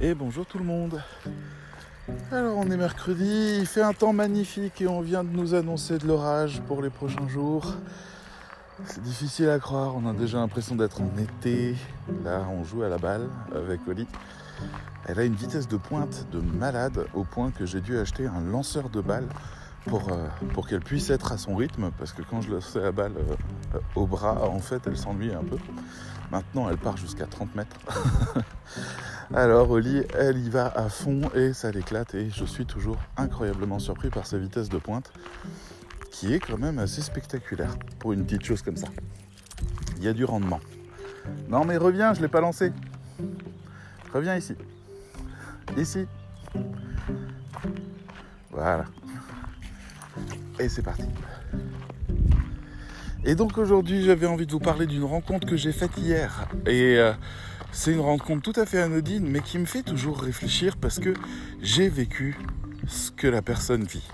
Et bonjour tout le monde. Alors on est mercredi, il fait un temps magnifique et on vient de nous annoncer de l'orage pour les prochains jours. C'est difficile à croire, on a déjà l'impression d'être en été. Là on joue à la balle avec Oli. Elle a une vitesse de pointe de malade au point que j'ai dû acheter un lanceur de balles pour, euh, pour qu'elle puisse être à son rythme parce que quand je lançais la balle euh, au bras en fait elle s'ennuie un peu. Maintenant elle part jusqu'à 30 mètres. Alors Oli, elle y va à fond et ça l'éclate et je suis toujours incroyablement surpris par sa vitesse de pointe qui est quand même assez spectaculaire pour une petite chose comme ça. Il y a du rendement. Non mais reviens, je l'ai pas lancé. Reviens ici. Ici. Voilà. Et c'est parti. Et donc aujourd'hui j'avais envie de vous parler d'une rencontre que j'ai faite hier. Et euh, c'est une rencontre tout à fait anodine, mais qui me fait toujours réfléchir parce que j'ai vécu ce que la personne vit,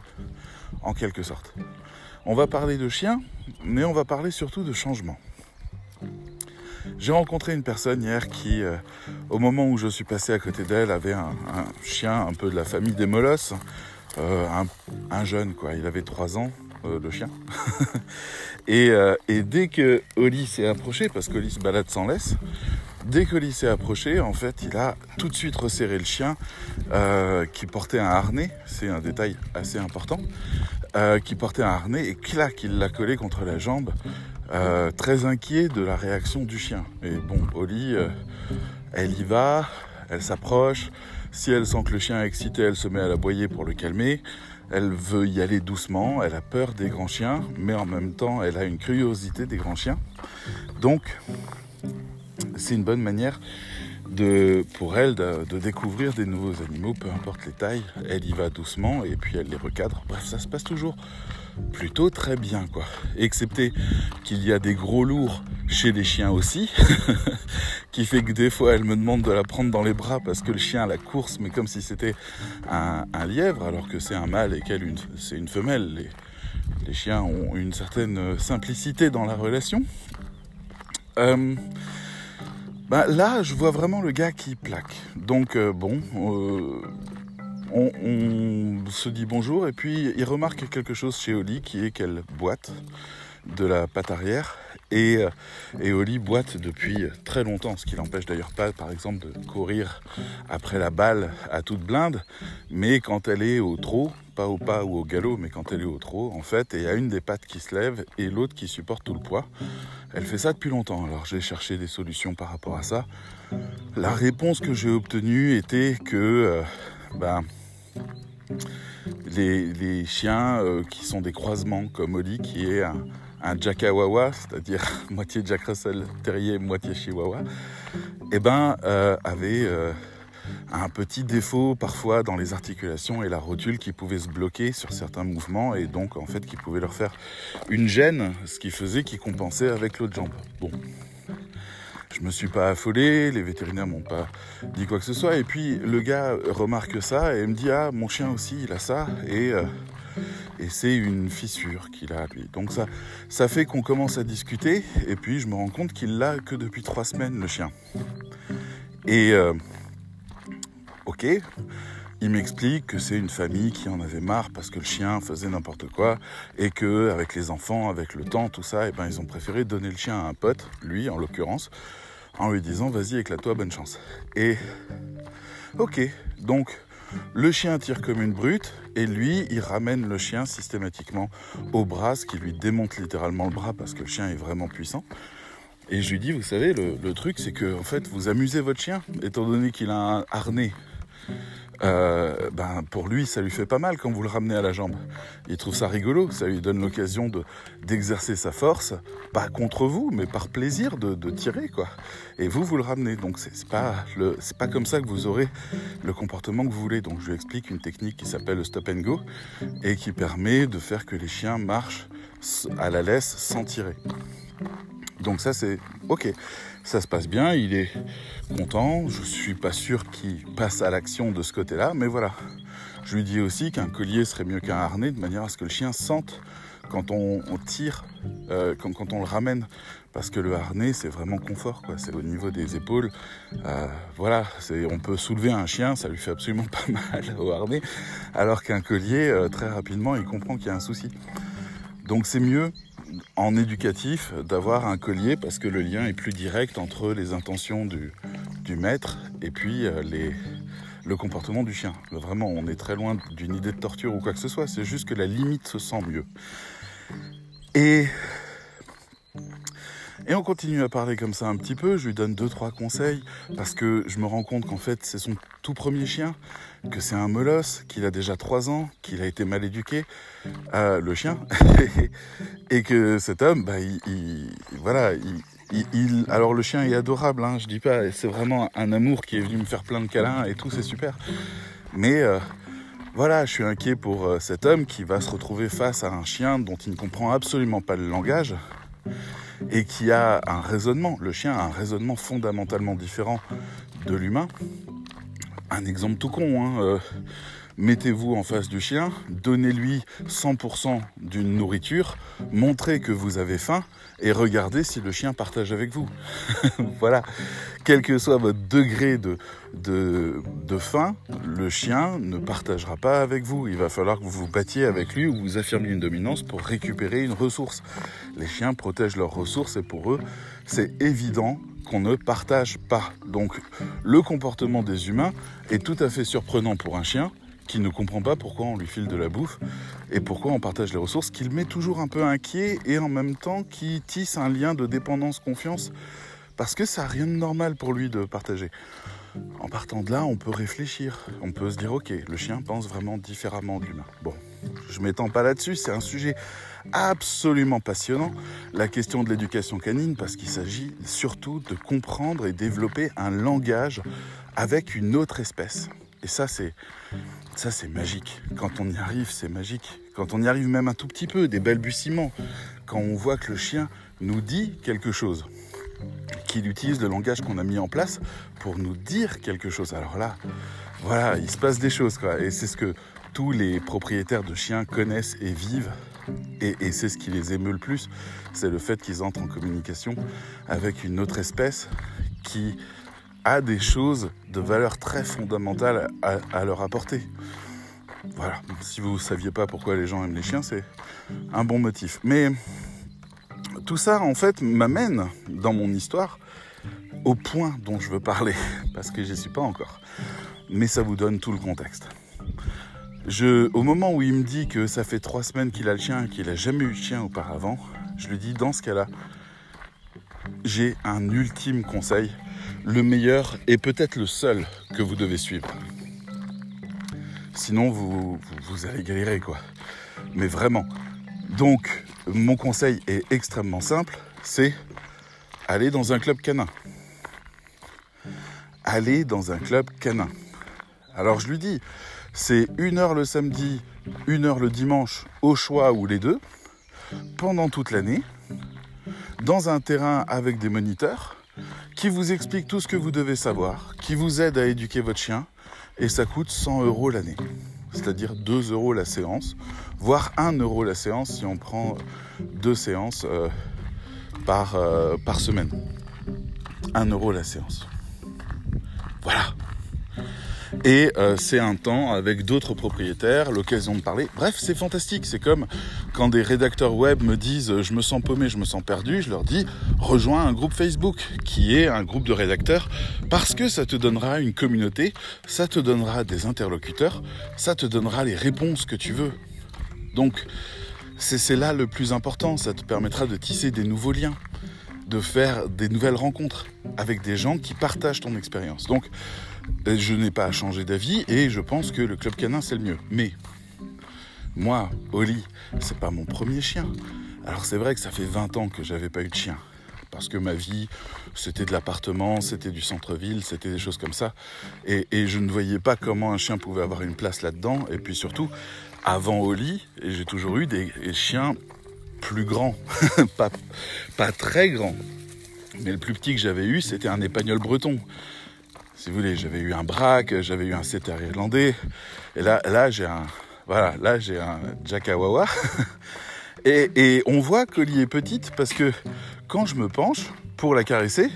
en quelque sorte. On va parler de chiens, mais on va parler surtout de changement. J'ai rencontré une personne hier qui, euh, au moment où je suis passé à côté d'elle, avait un, chien un peu de la famille des molosses, euh, un, jeune quoi, il avait 3 ans, euh, le chien. et, et, dès que Oli s'est approché, parce qu'Oli se balade sans laisse, Dès que s'est approché, en fait, il a tout de suite resserré le chien euh, qui portait un harnais, c'est un détail assez important, euh, qui portait un harnais et clac, il l'a collé contre la jambe, euh, très inquiet de la réaction du chien. Et bon, Oli, elle y va, elle s'approche, si elle sent que le chien est excité, elle se met à l'aboyer pour le calmer. Elle veut y aller doucement, elle a peur des grands chiens, mais en même temps, elle a une curiosité des grands chiens. Donc, c'est une bonne manière pour elle de, découvrir des nouveaux animaux, peu importe les tailles. Elle y va doucement et puis elle les recadre. Bref, ça se passe toujours plutôt très bien. Excepté qu'il y a des gros lourds chez les chiens aussi, qui fait que des fois elle me demande de la prendre dans les bras parce que le chien la course, mais comme si c'était un, lièvre, alors que c'est un mâle et qu'elle c'est une femelle. Les, les, chiens ont une certaine simplicité dans la relation. Euh, bah, là, je vois vraiment le gars qui plaque. Donc, euh, bon, euh, on, se dit bonjour et puis il remarque quelque chose chez Oli qui est qu'elle boite de la patte arrière. Et, euh, et Oli boite depuis très longtemps, ce qui l'empêche d'ailleurs pas, par exemple, de courir après la balle à toute blinde. Mais quand elle est au trot, pas au pas ou au galop, mais quand elle est au trot, en fait, et il y a une des pattes qui se lève et l'autre qui supporte tout le poids. Elle fait ça depuis longtemps, alors j'ai cherché des solutions par rapport à ça. La réponse que j'ai obtenue était que euh, ben, les, chiens euh, qui sont des croisements comme Oli, qui est un, un Jackawawa, c'est-à-dire moitié Jack Russell Terrier, moitié Chihuahua, eh ben, euh, avaient un petit défaut parfois dans les articulations et la rotule qui pouvait se bloquer sur certains mouvements et donc en fait qui pouvait leur faire une gêne, ce qui faisait qu'ils compensaient avec l'autre jambe. Bon, je me suis pas affolé, les vétérinaires m'ont pas dit quoi que ce soit et puis le gars remarque ça et me dit ah mon chien aussi il a ça et euh, et c'est une fissure qu'il a lui. Donc ça, ça fait qu'on commence à discuter et puis je me rends compte qu'il l'a que depuis trois semaines le chien. Et euh, ok. Il m'explique que c'est une famille qui en avait marre parce que le chien faisait n'importe quoi et que avec les enfants, avec le temps, tout ça, et ben ils ont préféré donner le chien à un pote, lui en l'occurrence, en lui disant vas-y éclate-toi, bonne chance. Et ok, donc le chien tire comme une brute et lui, il ramène le chien systématiquement au bras, ce qui lui démonte littéralement le bras parce que le chien est vraiment puissant. Et je lui dis, vous savez, le, le truc, c'est que en fait, vous amusez votre chien, étant donné qu'il a un harnais euh, ben pour lui, ça lui fait pas mal quand vous le ramenez à la jambe. Il trouve ça rigolo, ça lui donne l'occasion de, d'exercer sa force, pas contre vous, mais par plaisir de, tirer, quoi. Et vous, vous le ramenez. Donc c'est, pas c'est pas comme ça que vous aurez le comportement que vous voulez. Donc je lui explique une technique qui s'appelle le stop and go et qui permet de faire que les chiens marchent à la laisse sans tirer. Donc ça c'est ok, ça se passe bien, il est content, je suis pas sûr qu'il passe à l'action de ce côté-là, mais voilà. Je lui dis aussi qu'un collier serait mieux qu'un harnais de manière à ce que le chien sente quand on, tire, euh, quand, on le ramène, parce que le harnais c'est vraiment confort. C'est au niveau des épaules. Euh, voilà, on peut soulever un chien, ça lui fait absolument pas mal au harnais, alors qu'un collier, euh, très rapidement, il comprend qu'il y a un souci. Donc c'est mieux en éducatif d'avoir un collier parce que le lien est plus direct entre les intentions du, du maître et puis les, le comportement du chien. Vraiment, on est très loin d'une idée de torture ou quoi que ce soit, c'est juste que la limite se sent mieux. Et, et on continue à parler comme ça un petit peu, je lui donne deux trois conseils parce que je me rends compte qu'en fait c'est son tout premier chien, que c'est un molosse, qu'il a déjà trois ans, qu'il a été mal éduqué, euh, le chien, et que cet homme, bah, il, voilà, il, alors le chien est adorable, hein, je dis pas, c'est vraiment un amour qui est venu me faire plein de câlins et tout, c'est super. Mais euh, voilà, je suis inquiet pour euh, cet homme qui va se retrouver face à un chien dont il ne comprend absolument pas le langage et qui a un raisonnement. Le chien a un raisonnement fondamentalement différent de l'humain. Un exemple tout con, hein, euh, mettez-vous en face du chien, donnez-lui 100% d'une nourriture, montrez que vous avez faim et regardez si le chien partage avec vous. voilà, quel que soit votre degré de, faim, le chien ne partagera pas avec vous. Il va falloir que vous vous battiez avec lui ou vous affirmiez une dominance pour récupérer une ressource. Les chiens protègent leurs ressources et pour eux, c'est évident qu'on ne partage pas. Donc le comportement des humains est tout à fait surprenant pour un chien qui ne comprend pas pourquoi on lui file de la bouffe et pourquoi on partage les ressources, qu'il met toujours un peu inquiet et en même temps qui tisse un lien de dépendance-confiance parce que ça n'a rien de normal pour lui de partager. En partant de là, on peut réfléchir, on peut se dire ok, le chien pense vraiment différemment de l'humain. Bon, je m'étends pas là-dessus, c'est un sujet absolument passionnant, la question de l'éducation canine, parce qu'il s'agit surtout de comprendre et développer un langage avec une autre espèce. Et ça, c'est ça, c'est magique. Quand on y arrive, c'est magique. Quand on y arrive même un tout petit peu, des balbutiements. Quand on voit que le chien nous dit quelque chose, qu'il utilise le langage qu'on a mis en place pour nous dire quelque chose. Alors là, voilà, il se passe des choses, quoi. Et c'est ce que tous les propriétaires de chiens connaissent et vivent. Et, et c'est ce qui les émeut le plus, c'est le fait qu'ils entrent en communication avec une autre espèce qui a des choses de valeur très fondamentale à, leur apporter. Voilà, si vous ne saviez pas pourquoi les gens aiment les chiens, c'est un bon motif. Mais tout ça, en fait, m'amène dans mon histoire au point dont je veux parler, parce que j'y suis pas encore. Mais ça vous donne tout le contexte. Je, au moment où il me dit que ça fait trois semaines qu'il a le chien, qu'il n'a jamais eu de chien auparavant, je lui dis dans ce cas-là, j'ai un ultime conseil le meilleur et peut-être le seul que vous devez suivre. Sinon, vous, allez galérer, quoi. Mais vraiment. Donc, mon conseil est extrêmement simple, c'est aller dans un club canin. Aller dans un club canin. Alors je lui dis, c'est une heure le samedi, une heure le dimanche, au choix ou les deux, pendant toute l'année, dans un terrain avec des moniteurs, qui vous explique tout ce que vous devez savoir, qui vous aide à éduquer votre chien, et ça coûte 100 euros l'année. C'est-à-dire 2 euros la séance, voire 1 euro la séance si on prend deux séances euh, par, euh, par semaine. 1 euro la séance. Voilà. Et euh, c'est un temps avec d'autres propriétaires, l'occasion de parler. Bref, c'est fantastique. C'est comme quand des rédacteurs web me disent euh, je me sens paumé, je me sens perdu, je leur dis rejoins un groupe Facebook qui est un groupe de rédacteurs parce que ça te donnera une communauté, ça te donnera des interlocuteurs, ça te donnera les réponses que tu veux. Donc, c'est là le plus important. Ça te permettra de tisser des nouveaux liens de faire des nouvelles rencontres avec des gens qui partagent ton expérience. Donc, je n'ai pas à changer d'avis et je pense que le club canin c'est le mieux. Mais moi, Oli, c'est pas mon premier chien. Alors c'est vrai que ça fait 20 ans que j'avais pas eu de chien. Parce que ma vie, c'était de l'appartement, c'était du centre-ville, c'était des choses comme ça. Et, je ne voyais pas comment un chien pouvait avoir une place là-dedans. Et puis surtout, avant Oli, j'ai toujours eu des chiens plus grands. pas, pas très grands. Mais le plus petit que j'avais eu, c'était un épagnol breton si vous voulez, j'avais eu un braque, j'avais eu un setter irlandais, et là, là j'ai un, voilà, là j'ai un jackawawa, Et, on voit qu'Oli est petite parce que quand je me penche pour la caresser,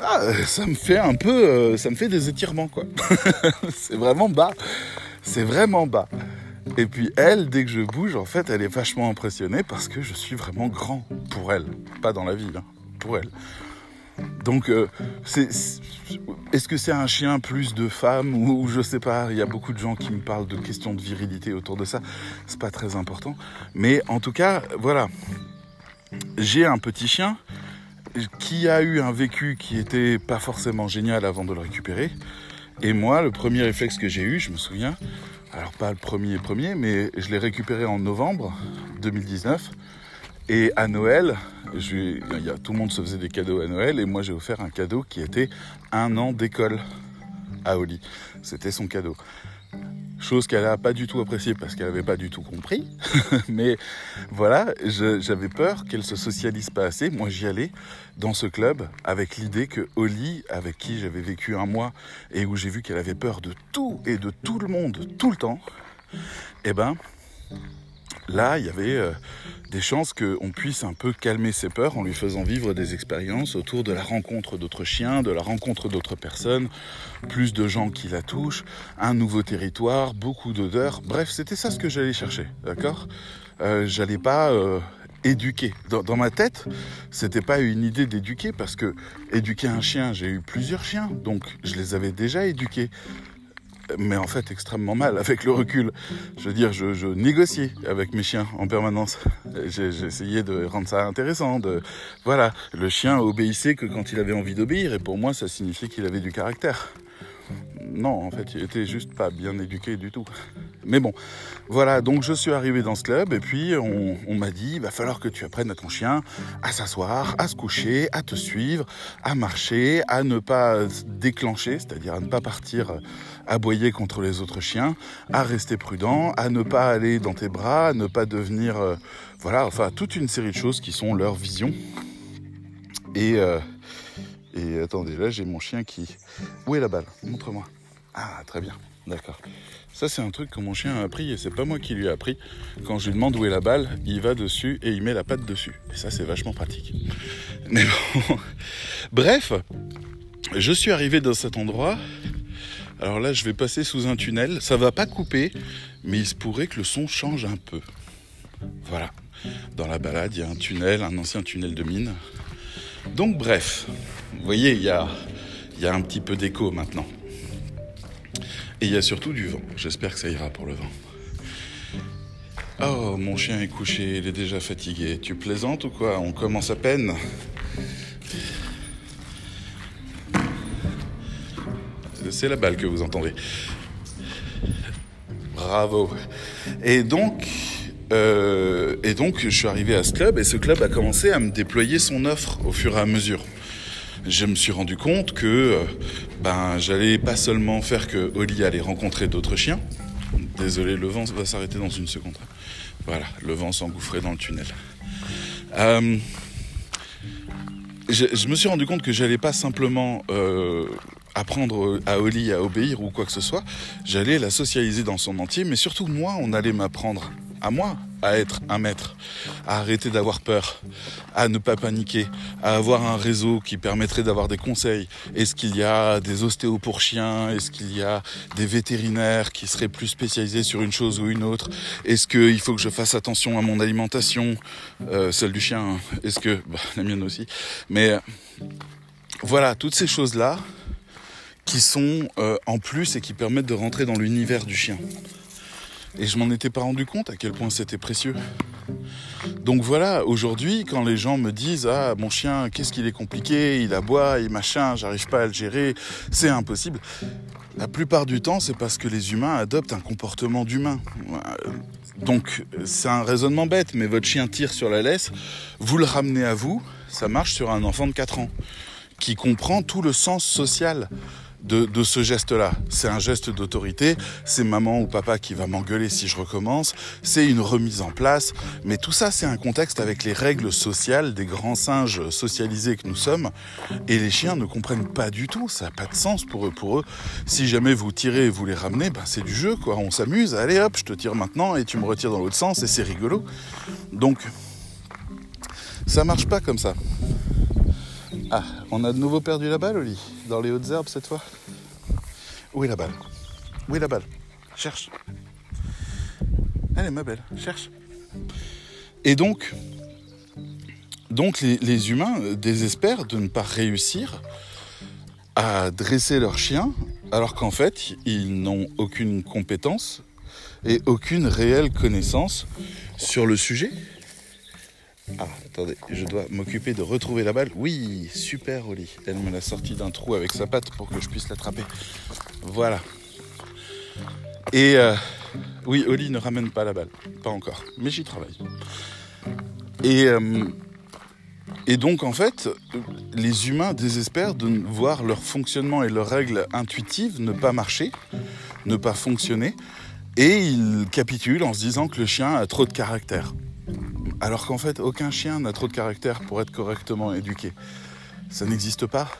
ah, ça me fait un peu, euh, ça me fait des étirements quoi. c'est vraiment bas, c'est vraiment bas. Et puis elle, dès que je bouge, en fait, elle est vachement impressionnée parce que je suis vraiment grand pour elle, pas dans la vie, hein, pour elle. Donc, euh, est-ce que c'est un chien plus de femmes ou, je sais pas Il y a beaucoup de gens qui me parlent de questions de virilité autour de ça. C'est pas très important, mais en tout cas, voilà. J'ai un petit chien qui a eu un vécu qui était pas forcément génial avant de le récupérer. Et moi, le premier réflexe que j'ai eu, je me souviens, alors pas le premier premier, mais je l'ai récupéré en novembre 2019. Et à Noël, tout le monde se faisait des cadeaux à Noël et moi j'ai offert un cadeau qui était un an d'école à Oli. C'était son cadeau. Chose qu'elle n'a pas du tout appréciée parce qu'elle n'avait pas du tout compris. Mais voilà, j'avais peur qu'elle se socialise pas assez. Moi j'y allais dans ce club avec l'idée que Oli, avec qui j'avais vécu un mois et où j'ai vu qu'elle avait peur de tout et de tout le monde tout le temps, eh ben là il y avait euh, des chances qu'on puisse un peu calmer ses peurs en lui faisant vivre des expériences autour de la rencontre d'autres chiens, de la rencontre d'autres personnes, plus de gens qui la touchent, un nouveau territoire, beaucoup d'odeurs. Bref, c'était ça ce que j'allais chercher, d'accord? Euh, J'allais pas euh, éduquer. Dans, dans, ma tête, c'était pas une idée d'éduquer parce que éduquer un chien, j'ai eu plusieurs chiens, donc je les avais déjà éduqués mais en fait extrêmement mal avec le recul. Je veux dire, je, négociais avec mes chiens en permanence. J'ai essayé de rendre ça intéressant. Voilà, le chien obéissait que quand il avait envie d'obéir, et pour moi, ça signifiait qu'il avait du caractère. Non, en fait, il était juste pas bien éduqué du tout. Mais bon, voilà, donc je suis arrivé dans ce club et puis on, m'a dit, il va falloir que tu apprennes à ton chien à s'asseoir, à se coucher, à te suivre, à marcher, à ne pas déclencher, c'est-à-dire à ne pas partir aboyer contre les autres chiens, à rester prudent, à ne pas aller dans tes bras, à ne pas devenir... Euh, voilà, enfin, toute une série de choses qui sont leur vision. Et, euh, et attendez, là j'ai mon chien qui... Où est la balle? Montre-moi. Ah, très bien, d'accord. Ça, c'est un truc que mon chien a appris et c'est pas moi qui lui ai appris. Quand je lui demande où est la balle, il va dessus et il met la patte dessus. Et ça, c'est vachement pratique. Mais bon. Bref, je suis arrivé dans cet endroit alors là, je vais passer sous un tunnel. Ça va pas couper, mais il se pourrait que le son change un peu. Voilà. Dans la balade, il y a un tunnel, un ancien tunnel de mine. Donc bref, vous voyez, il y a, un petit peu d'écho maintenant. Et il y a surtout du vent. J'espère que ça ira pour le vent. Oh, mon chien est couché, il est déjà fatigué. Tu plaisantes ou quoi? On commence à peine. c'est la balle que vous entendez. Bravo. Et donc, euh, et donc, je suis arrivé à ce club et ce club a commencé à me déployer son offre au fur et à mesure. Je me suis rendu compte que euh, ben, j'allais pas seulement faire que Oli allait rencontrer d'autres chiens. Désolé, le vent va s'arrêter dans une seconde. Voilà, le vent s'engouffrait dans le tunnel. Euh, je, me suis rendu compte que j'allais pas simplement apprendre à Oli à obéir ou quoi que ce soit, j'allais la socialiser dans son entier, mais surtout moi, on allait m'apprendre à moi à être un maître, à arrêter d'avoir peur, à ne pas paniquer, à avoir un réseau qui permettrait d'avoir des conseils. Est-ce qu'il y a des ostéos pour chiens? Est-ce qu'il y a des vétérinaires qui seraient plus spécialisés sur une chose ou une autre? Est-ce qu'il faut que je fasse attention à mon alimentation, euh, celle du chien hein? Est-ce que... Bah, la mienne aussi. Mais voilà, toutes ces choses-là, qui sont euh, en plus et qui permettent de rentrer dans l'univers du chien. Et je m'en étais pas rendu compte à quel point c'était précieux. Donc voilà, aujourd'hui, quand les gens me disent Ah, mon chien, qu'est-ce qu'il est compliqué, il aboie, il machin, j'arrive pas à le gérer, c'est impossible. La plupart du temps, c'est parce que les humains adoptent un comportement d'humain. Donc, c'est un raisonnement bête, mais votre chien tire sur la laisse, vous le ramenez à vous, ça marche sur un enfant de 4 ans, qui comprend tout le sens social de, ce geste-là. C'est un geste d'autorité, c'est maman ou papa qui va m'engueuler si je recommence, c'est une remise en place, mais tout ça c'est un contexte avec les règles sociales des grands singes socialisés que nous sommes, et les chiens ne comprennent pas du tout, ça n'a pas de sens pour eux. Pour eux, si jamais vous tirez et vous les ramenez, ben c'est du jeu, quoi. On s'amuse, allez hop, je te tire maintenant et tu me retires dans l'autre sens et c'est rigolo. Donc, Ça marche pas comme ça. Ah, on a de nouveau perdu la balle, Oli Dans les hautes herbes cette fois Où est la balle? Où est la balle? Cherche. Allez, ma belle, cherche. Et donc, les, les humains désespèrent de ne pas réussir à dresser leur chien alors qu'en fait, ils n'ont aucune compétence et aucune réelle connaissance sur le sujet. Ah, attendez, je dois m'occuper de retrouver la balle. Oui, super, Oli. Elle me l'a sortie d'un trou avec sa patte pour que je puisse l'attraper. Voilà. Et euh, oui, Oli ne ramène pas la balle. Pas encore. Mais j'y travaille. Et, euh, et donc, en fait, les humains désespèrent de voir leur fonctionnement et leurs règles intuitives ne pas marcher, ne pas fonctionner. Et ils capitulent en se disant que le chien a trop de caractère. Alors qu'en fait, aucun chien n'a trop de caractère pour être correctement éduqué. Ça n'existe pas.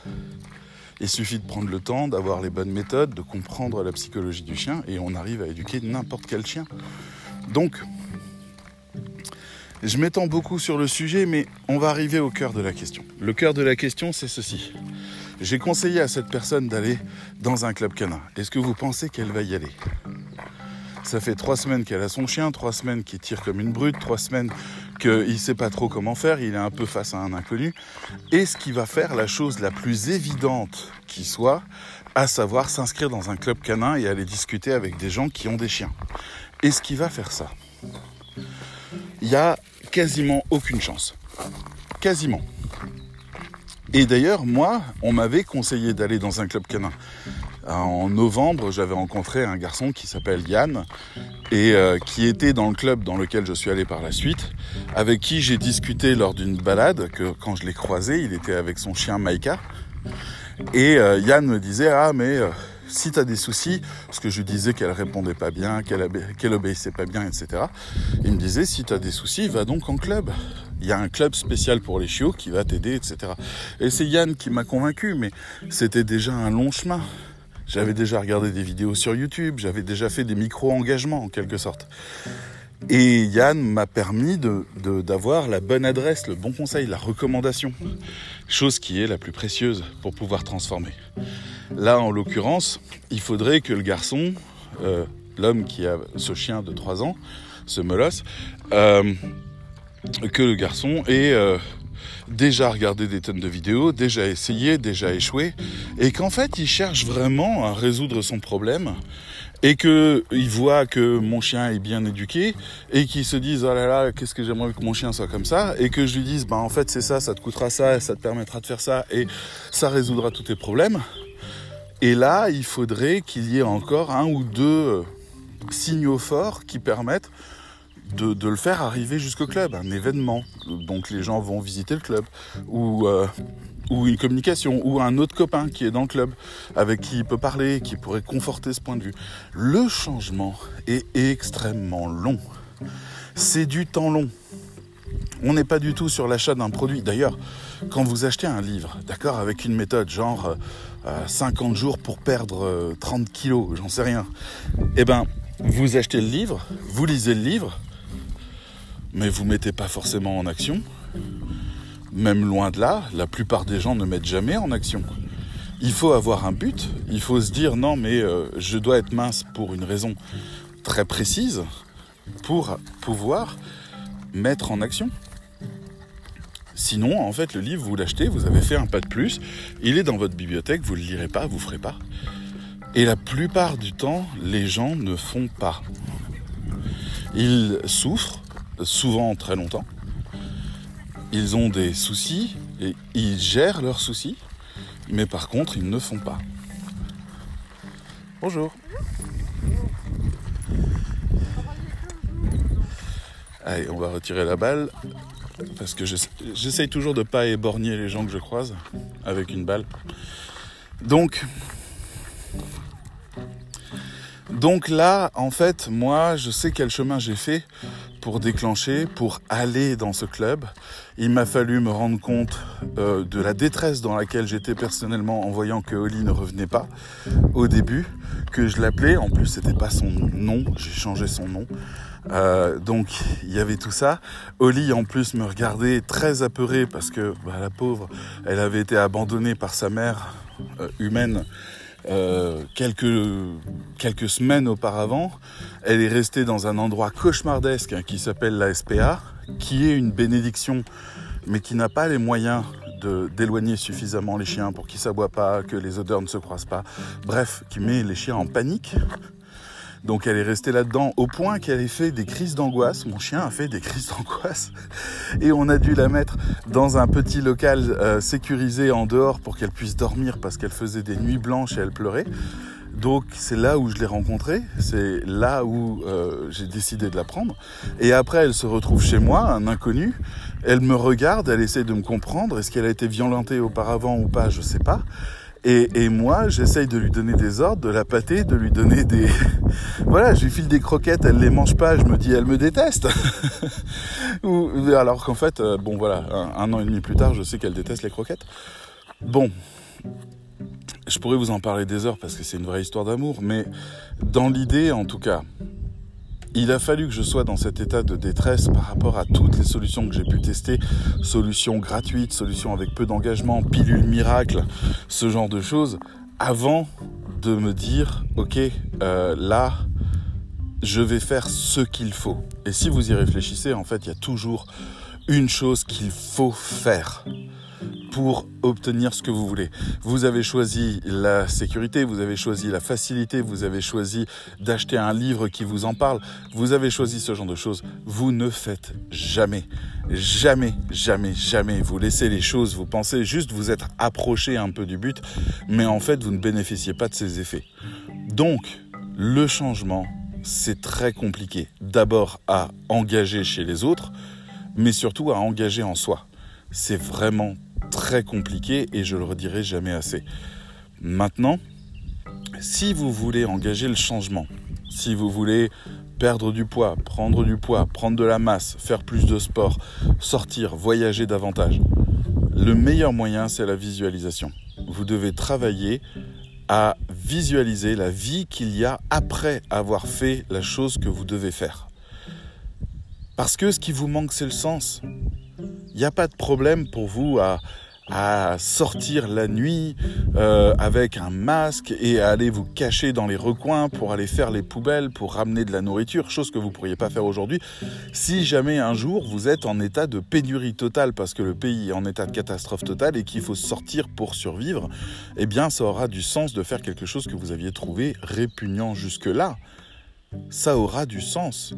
Il suffit de prendre le temps, d'avoir les bonnes méthodes, de comprendre la psychologie du chien, et on arrive à éduquer n'importe quel chien. Donc, je m'étends beaucoup sur le sujet, mais on va arriver au cœur de la question. Le cœur de la question, c'est ceci. J'ai conseillé à cette personne d'aller dans un club canin. Est-ce que vous pensez qu'elle va y aller? Ça fait trois semaines qu'elle a son chien, trois semaines qu'il tire comme une brute, trois semaines qu'il ne sait pas trop comment faire, il est un peu face à un inconnu. Est-ce qu'il va faire la chose la plus évidente qui soit, à savoir s'inscrire dans un club canin et aller discuter avec des gens qui ont des chiens Est-ce qu'il va faire ça Il y a quasiment aucune chance. Quasiment. Et d'ailleurs, moi, on m'avait conseillé d'aller dans un club canin. En novembre, j'avais rencontré un garçon qui s'appelle Yann et euh, qui était dans le club dans lequel je suis allé par la suite, avec qui j'ai discuté lors d'une balade, que quand je l'ai croisé, il était avec son chien Maïka. Et euh, Yann me disait, ah mais euh, si tu as des soucis, parce que je lui disais qu'elle répondait pas bien, qu'elle obéissait pas bien, etc. Il me disait, si tu as des soucis, va donc en club. Il y a un club spécial pour les chiots qui va t'aider, etc. Et c'est Yann qui m'a convaincu, mais c'était déjà un long chemin. J'avais déjà regardé des vidéos sur YouTube, j'avais déjà fait des micro-engagements en quelque sorte. Et Yann m'a permis d'avoir de, la bonne adresse, le bon conseil, la recommandation. Chose qui est la plus précieuse pour pouvoir transformer. Là, en l'occurrence, il faudrait que le garçon, euh, l'homme qui a ce chien de 3 ans, ce molosse, euh, que le garçon ait euh, déjà regardé des tonnes de vidéos, déjà essayé, déjà échoué, et qu'en fait il cherche vraiment à résoudre son problème, et que il voit que mon chien est bien éduqué, et qu'il se dise oh là là qu'est-ce que j'aimerais que mon chien soit comme ça, et que je lui dise bah en fait c'est ça, ça te coûtera ça, ça te permettra de faire ça, et ça résoudra tous tes problèmes. Et là, il faudrait qu'il y ait encore un ou deux signaux forts qui permettent de, le faire arriver jusqu'au club, un événement. Donc les gens vont visiter le club, ou, euh, ou une communication, ou un autre copain qui est dans le club, avec qui il peut parler, qui pourrait conforter ce point de vue. Le changement est extrêmement long. C'est du temps long. On n'est pas du tout sur l'achat d'un produit. D'ailleurs, quand vous achetez un livre, d'accord, avec une méthode genre 50 euh, jours pour perdre 30 euh, kilos, j'en sais rien, eh ben, vous achetez le livre, vous lisez le livre, mais vous mettez pas forcément en action. Même loin de là, la plupart des gens ne mettent jamais en action. Il faut avoir un but, il faut se dire non mais euh, je dois être mince pour une raison très précise pour pouvoir mettre en action. Sinon, en fait, le livre, vous l'achetez, vous avez fait un pas de plus, il est dans votre bibliothèque, vous ne le lirez pas, vous ne ferez pas. Et la plupart du temps, les gens ne font pas. Ils souffrent, souvent très longtemps. Ils ont des soucis et ils gèrent leurs soucis, mais par contre, ils ne font pas. Bonjour. Allez, on va retirer la balle parce que j'essaye toujours de ne pas éborgner les gens que je croise avec une balle. Donc, donc là, en fait, moi, je sais quel chemin j'ai fait pour déclencher, pour aller dans ce club. Il m'a fallu me rendre compte euh, de la détresse dans laquelle j'étais personnellement en voyant que Oli ne revenait pas au début, que je l'appelais. En plus, c'était pas son nom, j'ai changé son nom. Euh, donc il y avait tout ça. Oli en plus me regardait très apeurée parce que bah, la pauvre, elle avait été abandonnée par sa mère euh, humaine euh, quelques, quelques semaines auparavant. Elle est restée dans un endroit cauchemardesque hein, qui s'appelle la SPA, qui est une bénédiction, mais qui n'a pas les moyens d'éloigner suffisamment les chiens pour qu'ils ne s'aboient pas, que les odeurs ne se croisent pas. Bref, qui met les chiens en panique. Donc elle est restée là-dedans au point qu'elle ait fait des crises d'angoisse. Mon chien a fait des crises d'angoisse. Et on a dû la mettre dans un petit local euh, sécurisé en dehors pour qu'elle puisse dormir parce qu'elle faisait des nuits blanches et elle pleurait. Donc c'est là où je l'ai rencontrée, c'est là où euh, j'ai décidé de la prendre. Et après, elle se retrouve chez moi, un inconnu. Elle me regarde, elle essaie de me comprendre. Est-ce qu'elle a été violentée auparavant ou pas? Je sais pas. Et, moi, j'essaye de lui donner des ordres, de la pâter, de lui donner des... voilà, je lui file des croquettes, elle les mange pas, je me dis, elle me déteste. Ou, alors qu'en fait, euh, bon voilà, un, an et demi plus tard, je sais qu'elle déteste les croquettes. Bon, je pourrais vous en parler des heures parce que c'est une vraie histoire d'amour, mais dans l'idée, en tout cas, il a fallu que je sois dans cet état de détresse par rapport à toutes les solutions que j'ai pu tester, solutions gratuites, solutions avec peu d'engagement, pilules miracles, ce genre de choses, avant de me dire, ok, euh, là, je vais faire ce qu'il faut. Et si vous y réfléchissez, en fait, il y a toujours une chose qu'il faut faire pour obtenir ce que vous voulez. Vous avez choisi la sécurité, vous avez choisi la facilité, vous avez choisi d'acheter un livre qui vous en parle, vous avez choisi ce genre de choses. Vous ne faites jamais, jamais, jamais, jamais. Vous laissez les choses, vous pensez juste vous être approché un peu du but, mais en fait vous ne bénéficiez pas de ces effets. Donc, le changement, c'est très compliqué. D'abord à engager chez les autres, mais surtout à engager en soi. C'est vraiment très compliqué et je le redirai jamais assez. Maintenant, si vous voulez engager le changement, si vous voulez perdre du poids, prendre du poids, prendre de la masse, faire plus de sport, sortir, voyager davantage, le meilleur moyen, c'est la visualisation. Vous devez travailler à visualiser la vie qu'il y a après avoir fait la chose que vous devez faire. Parce que ce qui vous manque, c'est le sens. Il n'y a pas de problème pour vous à, sortir la nuit euh, avec un masque et à aller vous cacher dans les recoins pour aller faire les poubelles, pour ramener de la nourriture, chose que vous ne pourriez pas faire aujourd'hui. Si jamais un jour vous êtes en état de pénurie totale parce que le pays est en état de catastrophe totale et qu'il faut sortir pour survivre, eh bien ça aura du sens de faire quelque chose que vous aviez trouvé répugnant jusque-là. Ça aura du sens.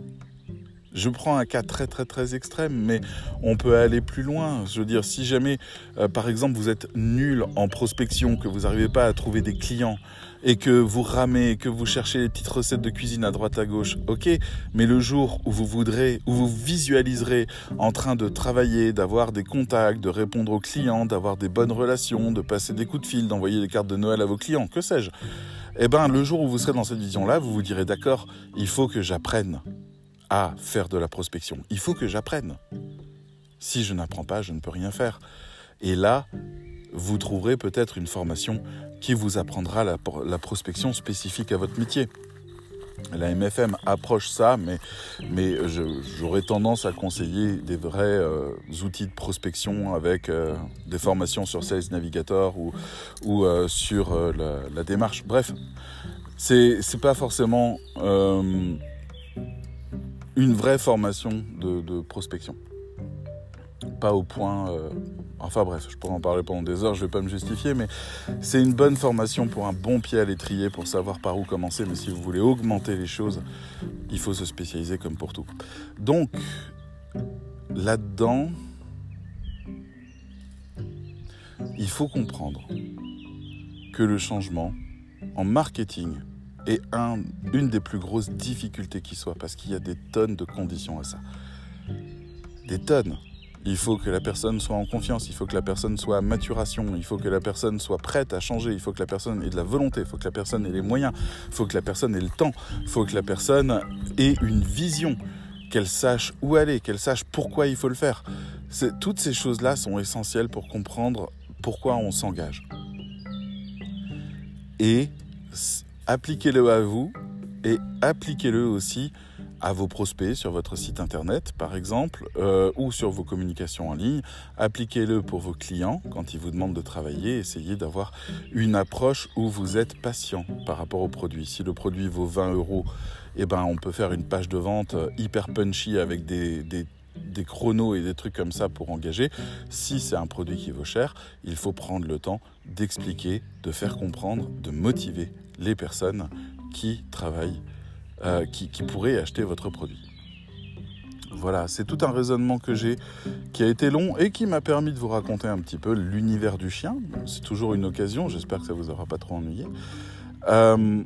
Je prends un cas très très très extrême, mais on peut aller plus loin. Je veux dire, si jamais, euh, par exemple, vous êtes nul en prospection, que vous n'arrivez pas à trouver des clients, et que vous ramez, que vous cherchez les petites recettes de cuisine à droite à gauche, ok, mais le jour où vous voudrez, où vous visualiserez en train de travailler, d'avoir des contacts, de répondre aux clients, d'avoir des bonnes relations, de passer des coups de fil, d'envoyer des cartes de Noël à vos clients, que sais-je, eh ben, le jour où vous serez dans cette vision-là, vous vous direz, d'accord, il faut que j'apprenne à faire de la prospection. Il faut que j'apprenne. Si je n'apprends pas, je ne peux rien faire. Et là, vous trouverez peut-être une formation qui vous apprendra la, prospection spécifique à votre métier. La MFM approche ça, mais, mais j'aurais tendance à conseiller des vrais euh, outils de prospection avec euh, des formations sur Sales Navigator ou, ou euh, sur la, la, démarche. Bref, c'est pas forcément une vraie formation de, prospection. Pas au point... Euh, enfin bref, je pourrais en parler pendant des heures, je ne vais pas me justifier, mais c'est une bonne formation pour un bon pied à l'étrier, pour savoir par où commencer. Mais si vous voulez augmenter les choses, il faut se spécialiser comme pour tout. Donc, là-dedans, il faut comprendre que le changement en marketing, est une des plus grosses difficultés qui soit, parce qu'il y a des tonnes de conditions à ça. Des tonnes. Il faut que la personne soit en confiance, il faut que la personne soit à maturation, il faut que la personne soit prête à changer, il faut que la personne ait de la volonté, il faut que la personne ait les moyens, il faut que la personne ait le temps, il faut que la personne ait une vision, qu'elle sache où aller, qu'elle sache pourquoi il faut le faire. Toutes ces choses-là sont essentielles pour comprendre pourquoi on s'engage. Et appliquez-le à vous et appliquez-le aussi à vos prospects sur votre site internet, par exemple, euh, ou sur vos communications en ligne. Appliquez-le pour vos clients quand ils vous demandent de travailler. Essayez d'avoir une approche où vous êtes patient par rapport au produit. Si le produit vaut 20 euros, eh ben, on peut faire une page de vente euh, hyper punchy avec des, des des chronos et des trucs comme ça pour engager. Si c'est un produit qui vaut cher, il faut prendre le temps d'expliquer, de faire comprendre, de motiver les personnes qui travaillent euh, qui, pourrait acheter votre produit. Voilà, c'est tout un raisonnement que j'ai qui a été long et qui m'a permis de vous raconter un petit peu l'univers du chien. C'est toujours une occasion, j'espère que ça vous aura pas trop ennuyé. Euh,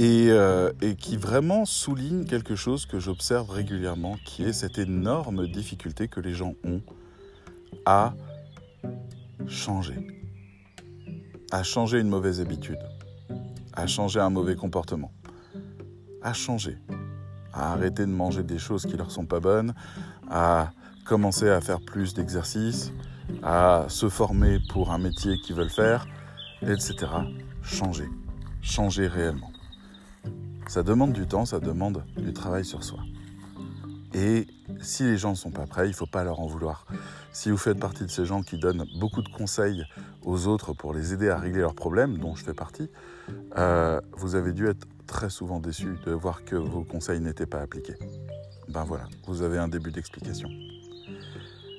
euh, et, qui vraiment souligne quelque chose que j'observe régulièrement, qui est cette énorme difficulté que les gens ont à changer, à changer une mauvaise habitude, à changer un mauvais comportement à changer, à arrêter de manger des choses qui leur sont pas bonnes, à commencer à faire plus d'exercices, à se former pour un métier qu'ils veulent faire, etc. Changer, changer réellement. Ça demande du temps, ça demande du travail sur soi. Et si les gens ne sont pas prêts, il ne faut pas leur en vouloir. Si vous faites partie de ces gens qui donnent beaucoup de conseils aux autres pour les aider à régler leurs problèmes, dont je fais partie, euh, vous avez dû être très souvent déçu de voir que vos conseils n'étaient pas appliqués. Ben voilà, vous avez un début d'explication.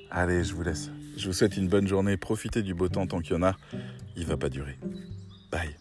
Allez, je vous laisse. Je vous souhaite une bonne journée. Profitez du beau temps tant qu'il y en a. Il va pas durer. Bye.